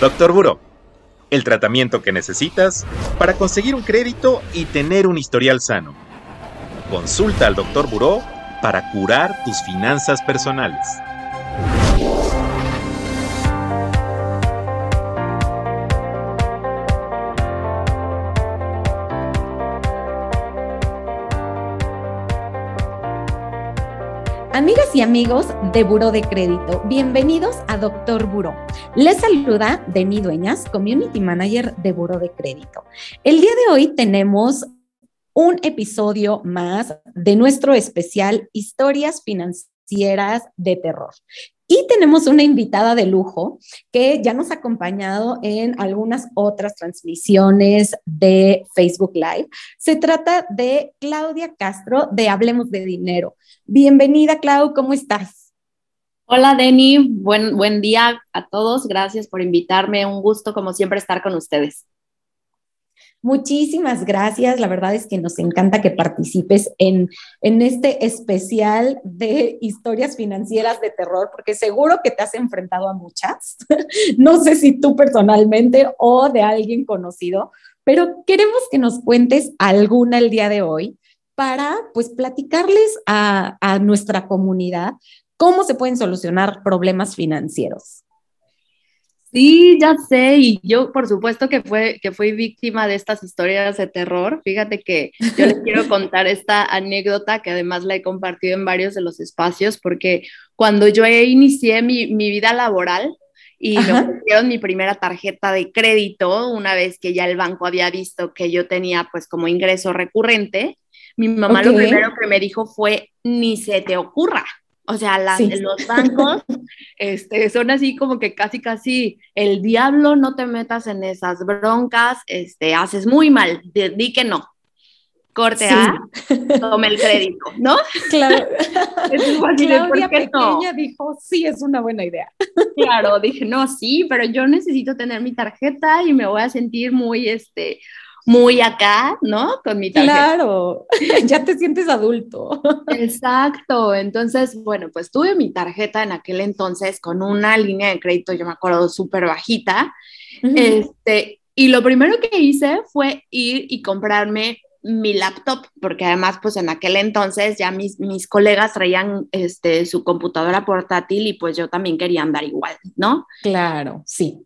Doctor Buró, el tratamiento que necesitas para conseguir un crédito y tener un historial sano. Consulta al Doctor Buró para curar tus finanzas personales. Amigas y amigos de Buró de Crédito, bienvenidos a Doctor Buró. Les saluda Deni Dueñas, Community Manager de Buró de Crédito. El día de hoy tenemos un episodio más de nuestro especial Historias Financieras de Terror. Y tenemos una invitada de lujo que ya nos ha acompañado en algunas otras transmisiones de Facebook Live. Se trata de Claudia Castro de Hablemos de Dinero. Bienvenida, Clau, ¿cómo estás? Hola, Denny. Buen, buen día a todos. Gracias por invitarme. Un gusto, como siempre, estar con ustedes. Muchísimas gracias. La verdad es que nos encanta que participes en, en este especial de historias financieras de terror, porque seguro que te has enfrentado a muchas. no sé si tú personalmente o de alguien conocido, pero queremos que nos cuentes alguna el día de hoy para pues platicarles a, a nuestra comunidad cómo se pueden solucionar problemas financieros. Sí, ya sé, y yo por supuesto que, fue, que fui víctima de estas historias de terror. Fíjate que yo les quiero contar esta anécdota que además la he compartido en varios de los espacios, porque cuando yo inicié mi, mi vida laboral y me ofrecieron mi primera tarjeta de crédito, una vez que ya el banco había visto que yo tenía pues como ingreso recurrente, mi mamá lo primero que me dijo fue, ni se te ocurra, o sea, los bancos este, son así como que casi, casi el diablo, no te metas en esas broncas, este, haces muy mal, di, que no. Corte A, tome el crédito, ¿no? Claro. Claudia pequeña dijo, sí, es una buena idea. Claro, dije, no, sí, pero yo necesito tener mi tarjeta y me voy a sentir muy, este, muy acá, ¿no? Con mi tarjeta. Claro, ya te sientes adulto. Exacto, entonces, bueno, pues tuve mi tarjeta en aquel entonces con una línea de crédito, yo me acuerdo, súper bajita. este, y lo primero que hice fue ir y comprarme mi laptop, porque además, pues en aquel entonces ya mis, mis colegas traían este, su computadora portátil y pues yo también quería andar igual, ¿no? Claro, sí.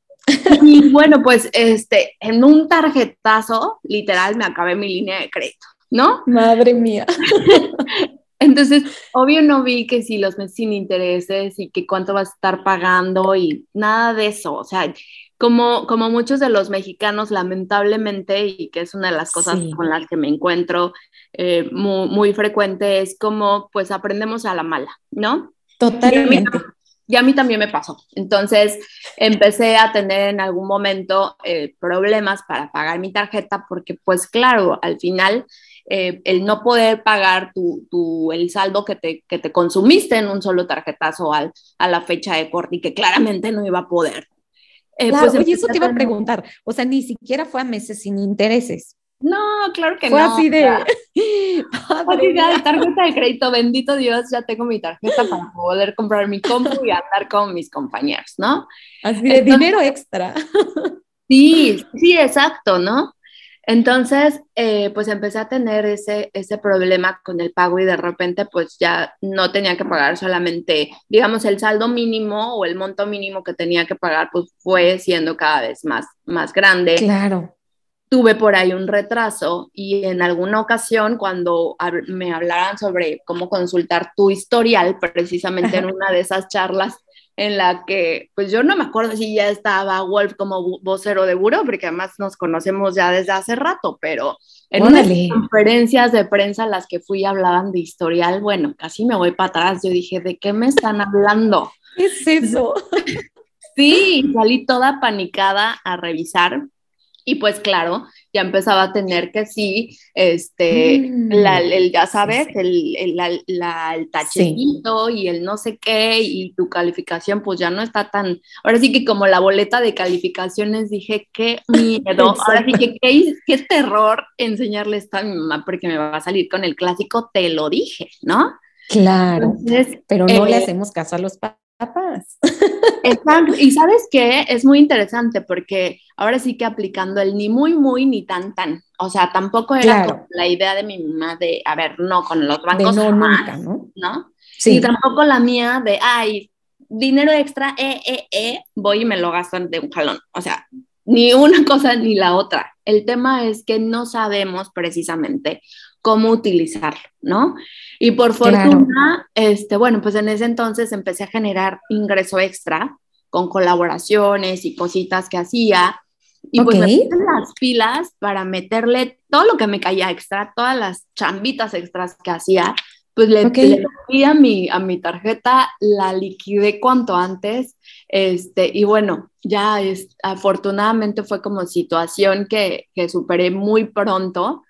Y bueno, pues este, en un tarjetazo, literal, me acabé mi línea de crédito, ¿no? Madre mía. Entonces, obvio no vi que si los meses sin intereses y que cuánto vas a estar pagando y nada de eso. O sea, como, como muchos de los mexicanos, lamentablemente, y que es una de las cosas con las que me encuentro eh, muy, muy, frecuente, es como pues aprendemos a la mala, ¿no? Totalmente y a mí también me pasó. Entonces empecé a tener en algún momento eh, problemas para pagar mi tarjeta porque pues claro, al final eh, el no poder pagar tu, el saldo que te, que te consumiste en un solo tarjetazo al, a la fecha de corte y que claramente no iba a poder. Eh, pues oye, eso te iba a preguntar, o sea, ni siquiera fue a meses sin intereses. No, claro que no. Fue así de. así de tarjeta de crédito, bendito Dios, ya tengo mi tarjeta para poder comprar mi compu y andar con mis compañeros, ¿no? Así de dinero extra. sí, sí, exacto, ¿no? Entonces, eh, pues empecé a tener ese, ese problema con el pago y de repente pues ya no tenía que pagar solamente, digamos, el saldo mínimo o el monto mínimo que tenía que pagar pues fue siendo cada vez más, más grande. Claro tuve por ahí un retraso y en alguna ocasión cuando me hablaran sobre cómo consultar tu historial, precisamente en una de esas charlas en la que, pues yo no me acuerdo si ya estaba Wolf como vocero de Buró, porque además nos conocemos ya desde hace rato, pero en unas conferencias de prensa las que fui hablaban de historial, bueno, casi me voy para atrás, yo dije, ¿de qué me están hablando? ¿Qué es eso? sí, salí toda panicada a revisar y pues claro, ya empezaba a tener que sí, este, mm. el, ya sabes, el, el, la, el tachecito y el no sé qué, y tu calificación pues ya no está tan, ahora sí que como la boleta de calificaciones dije, qué miedo, ahora sí que qué, qué terror enseñarle esto a mi mamá porque me va a salir con el clásico, te lo dije, ¿no? Claro, pero no le eh, hacemos caso a los padres Exacto. Y sabes qué, es muy interesante porque ahora sí que aplicando el ni muy, muy, ni tan, tan. O sea, tampoco era la idea de mi mamá de, a ver, no, con los bancos no, nunca, ¿no? ¿no? Sí. Y tampoco la mía de, ay, dinero extra, eh, eh, eh, voy y me lo gastan de un jalón. O sea, ni una cosa ni la otra. El tema es que no sabemos precisamente cómo utilizarlo, ¿no? Y por fortuna, este, bueno, pues en ese entonces empecé a generar ingreso extra con colaboraciones y cositas que hacía. Y pues me puse las pilas para meterle todo lo que me caía extra, todas las chambitas extras que hacía, pues le, le a mi, a mi tarjeta, la liquidé cuanto antes, este, y bueno, ya es, afortunadamente fue como situación que, que superé muy pronto,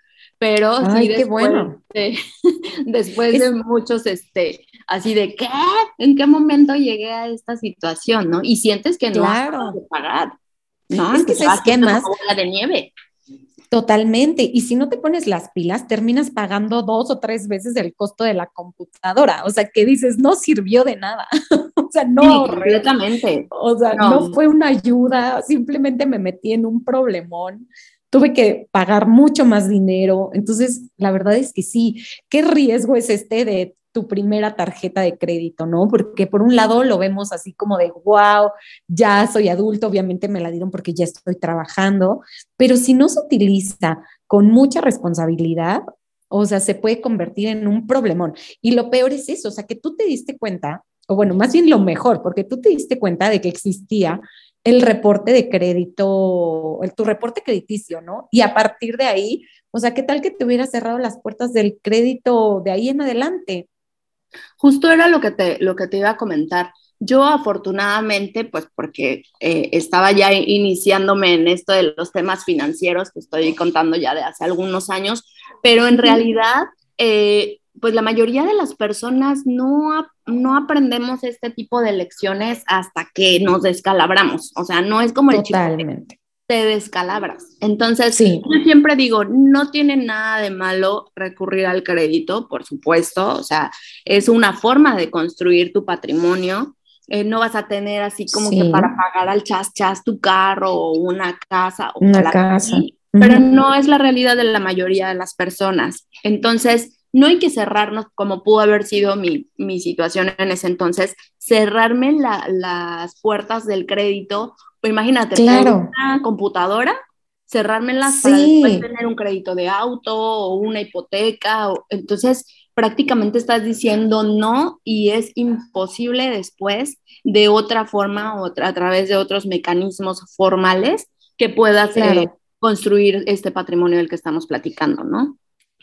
pero sí después, bueno. de, después de muchos, este, así de, ¿qué? ¿En qué momento llegué a esta situación, no? Y sientes que no vas a pagar, ¿no? Es que, se que más... de nieve. Totalmente. Y si no te pones las pilas, terminas pagando dos o tres veces el costo de la computadora. O sea, que dices, no sirvió de nada. o sea, no. completamente. O sea, no. fue una ayuda, simplemente me metí en un problemón. Tuve que pagar mucho más dinero. Entonces, la verdad es que sí. ¿Qué riesgo es este de tu primera tarjeta de crédito, ¿no? Porque por un lado lo vemos así como de, wow, ya soy adulto, obviamente me la dieron porque ya estoy trabajando, pero si no se utiliza con mucha responsabilidad, o sea, se puede convertir en un problemón. Y lo peor es eso, o sea, que tú te diste cuenta, o bueno, más bien lo mejor, porque tú te diste cuenta de que existía el reporte de crédito, el, tu reporte crediticio, ¿no? Y a partir de ahí, o sea, ¿qué tal que te hubiera cerrado las puertas del crédito de ahí en adelante? Justo era lo que te, lo que te iba a comentar. Yo afortunadamente, pues porque eh, estaba ya iniciándome en esto de los temas financieros que estoy contando ya de hace algunos años, pero en realidad, eh, pues la mayoría de las personas no, no aprendemos este tipo de lecciones hasta que nos descalabramos. O sea, no es como el Totalmente te descalabras. Entonces, yo siempre digo, no tiene nada de malo recurrir al crédito, por supuesto, o sea, es una forma de construir tu patrimonio. Eh, no vas a tener así como que para pagar al chas chas tu carro o una casa o una casa. pero no es la realidad de la mayoría de las personas. Entonces, no hay que cerrarnos como pudo haber sido mi, mi situación en ese entonces, cerrarme las puertas del crédito imagínate, claro. una computadora, cerrármelas para después tener un crédito de auto o una hipoteca. O, entonces, prácticamente estás diciendo no y es imposible después de otra forma o a través de otros mecanismos formales que puedas eh, construir este patrimonio del que estamos platicando, ¿no?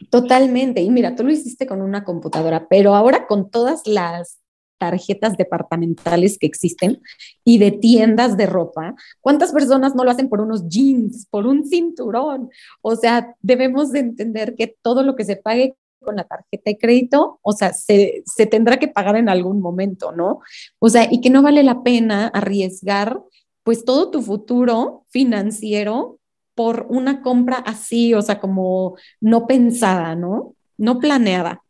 Totalmente. Y mira, tú lo hiciste con una computadora, pero ahora con todas las tarjetas departamentales que existen y de tiendas de ropa, ¿cuántas personas no lo hacen por unos jeans, por un cinturón? O sea, debemos de entender que todo lo que se pague con la tarjeta de crédito, o sea, se, se tendrá que pagar en algún momento, ¿no? O sea, y que no vale la pena arriesgar pues todo tu futuro financiero por una compra así, o sea, como no pensada, ¿no? No planeada.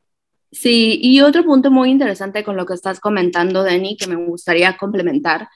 Sí, y otro punto muy interesante con lo que estás comentando, Dani, que me gustaría complementar,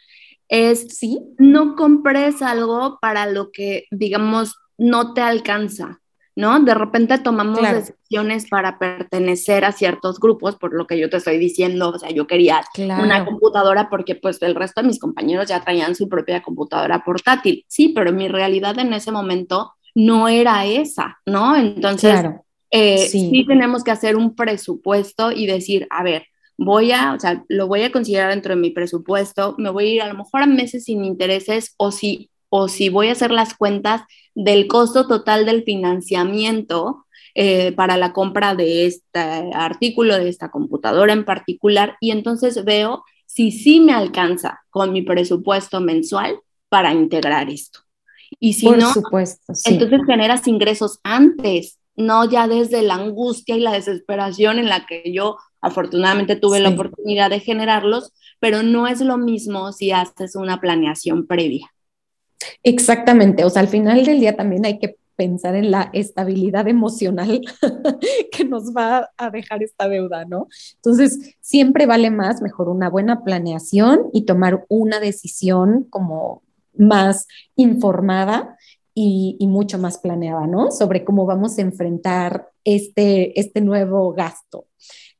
es ¿Sí? no compres algo para lo que, digamos, no te alcanza, ¿no? De repente tomamos decisiones para pertenecer a ciertos grupos, por lo que yo te estoy diciendo, o sea, yo quería una computadora porque pues el resto de mis compañeros ya traían su propia computadora portátil, sí, pero mi realidad en ese momento no era esa, ¿no? Entonces, eh, sí. tenemos que hacer un presupuesto y decir, a ver, voy a, o sea, lo voy a considerar dentro de mi presupuesto, me voy a ir a lo mejor a meses sin intereses o si, o si voy a hacer las cuentas del costo total del financiamiento eh, para la compra de este artículo, de esta computadora en particular, y entonces veo si sí me alcanza con mi presupuesto mensual para integrar esto. Y si no, supuesto, entonces generas ingresos antes no ya desde la angustia y la desesperación en la que yo afortunadamente tuve la oportunidad de generarlos, pero no es lo mismo si haces una planeación previa. Exactamente, o sea, al final del día también hay que pensar en la estabilidad emocional que nos va a dejar esta deuda, ¿no? Entonces, siempre vale más, mejor una buena planeación y tomar una decisión como más informada y, mucho más planeada, ¿no? Sobre cómo vamos a enfrentar este, este nuevo gasto.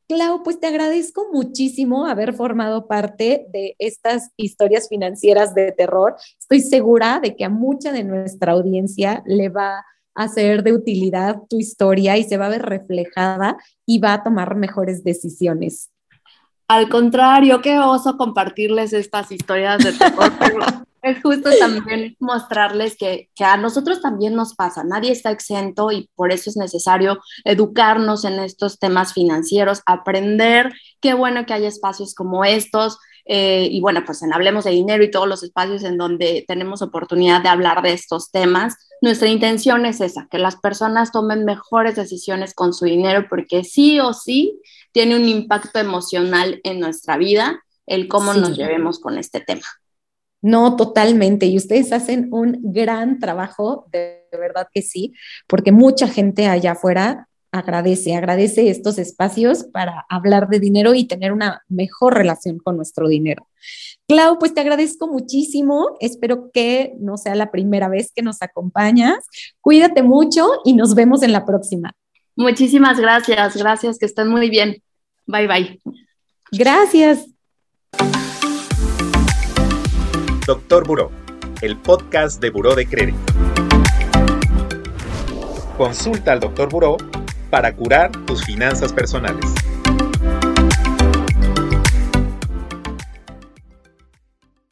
Clau, pues te agradezco muchísimo haber formado parte de estas historias financieras de terror. Estoy segura de que a mucha de nuestra audiencia le va a ser de utilidad tu historia y se va a ver reflejada y va a tomar mejores decisiones. Al contrario, qué oso compartirles estas historias de terror. Es justo también mostrarles que, que, a nosotros también nos pasa, nadie está exento y por eso es necesario educarnos en estos temas financieros, aprender, qué bueno que hay espacios como estos. Eh, y bueno, pues en Hablemos de Dinero y todos los espacios en donde tenemos oportunidad de hablar de estos temas, nuestra intención es esa, que las personas tomen mejores decisiones con su dinero porque sí o sí tiene un impacto emocional en nuestra vida el cómo nos llevemos con este tema. No, totalmente. Y ustedes hacen un gran trabajo, de, verdad que sí, porque mucha gente allá afuera agradece, agradece estos espacios para hablar de dinero y tener una mejor relación con nuestro dinero. Clau, pues te agradezco muchísimo. Espero que no sea la primera vez que nos acompañas. Cuídate mucho y nos vemos en la próxima. Muchísimas gracias. Gracias, que estén muy bien. Bye, bye. Gracias. Doctor Buró, el podcast de Buró de Crédito. Consulta al Doctor Buró para curar tus finanzas personales.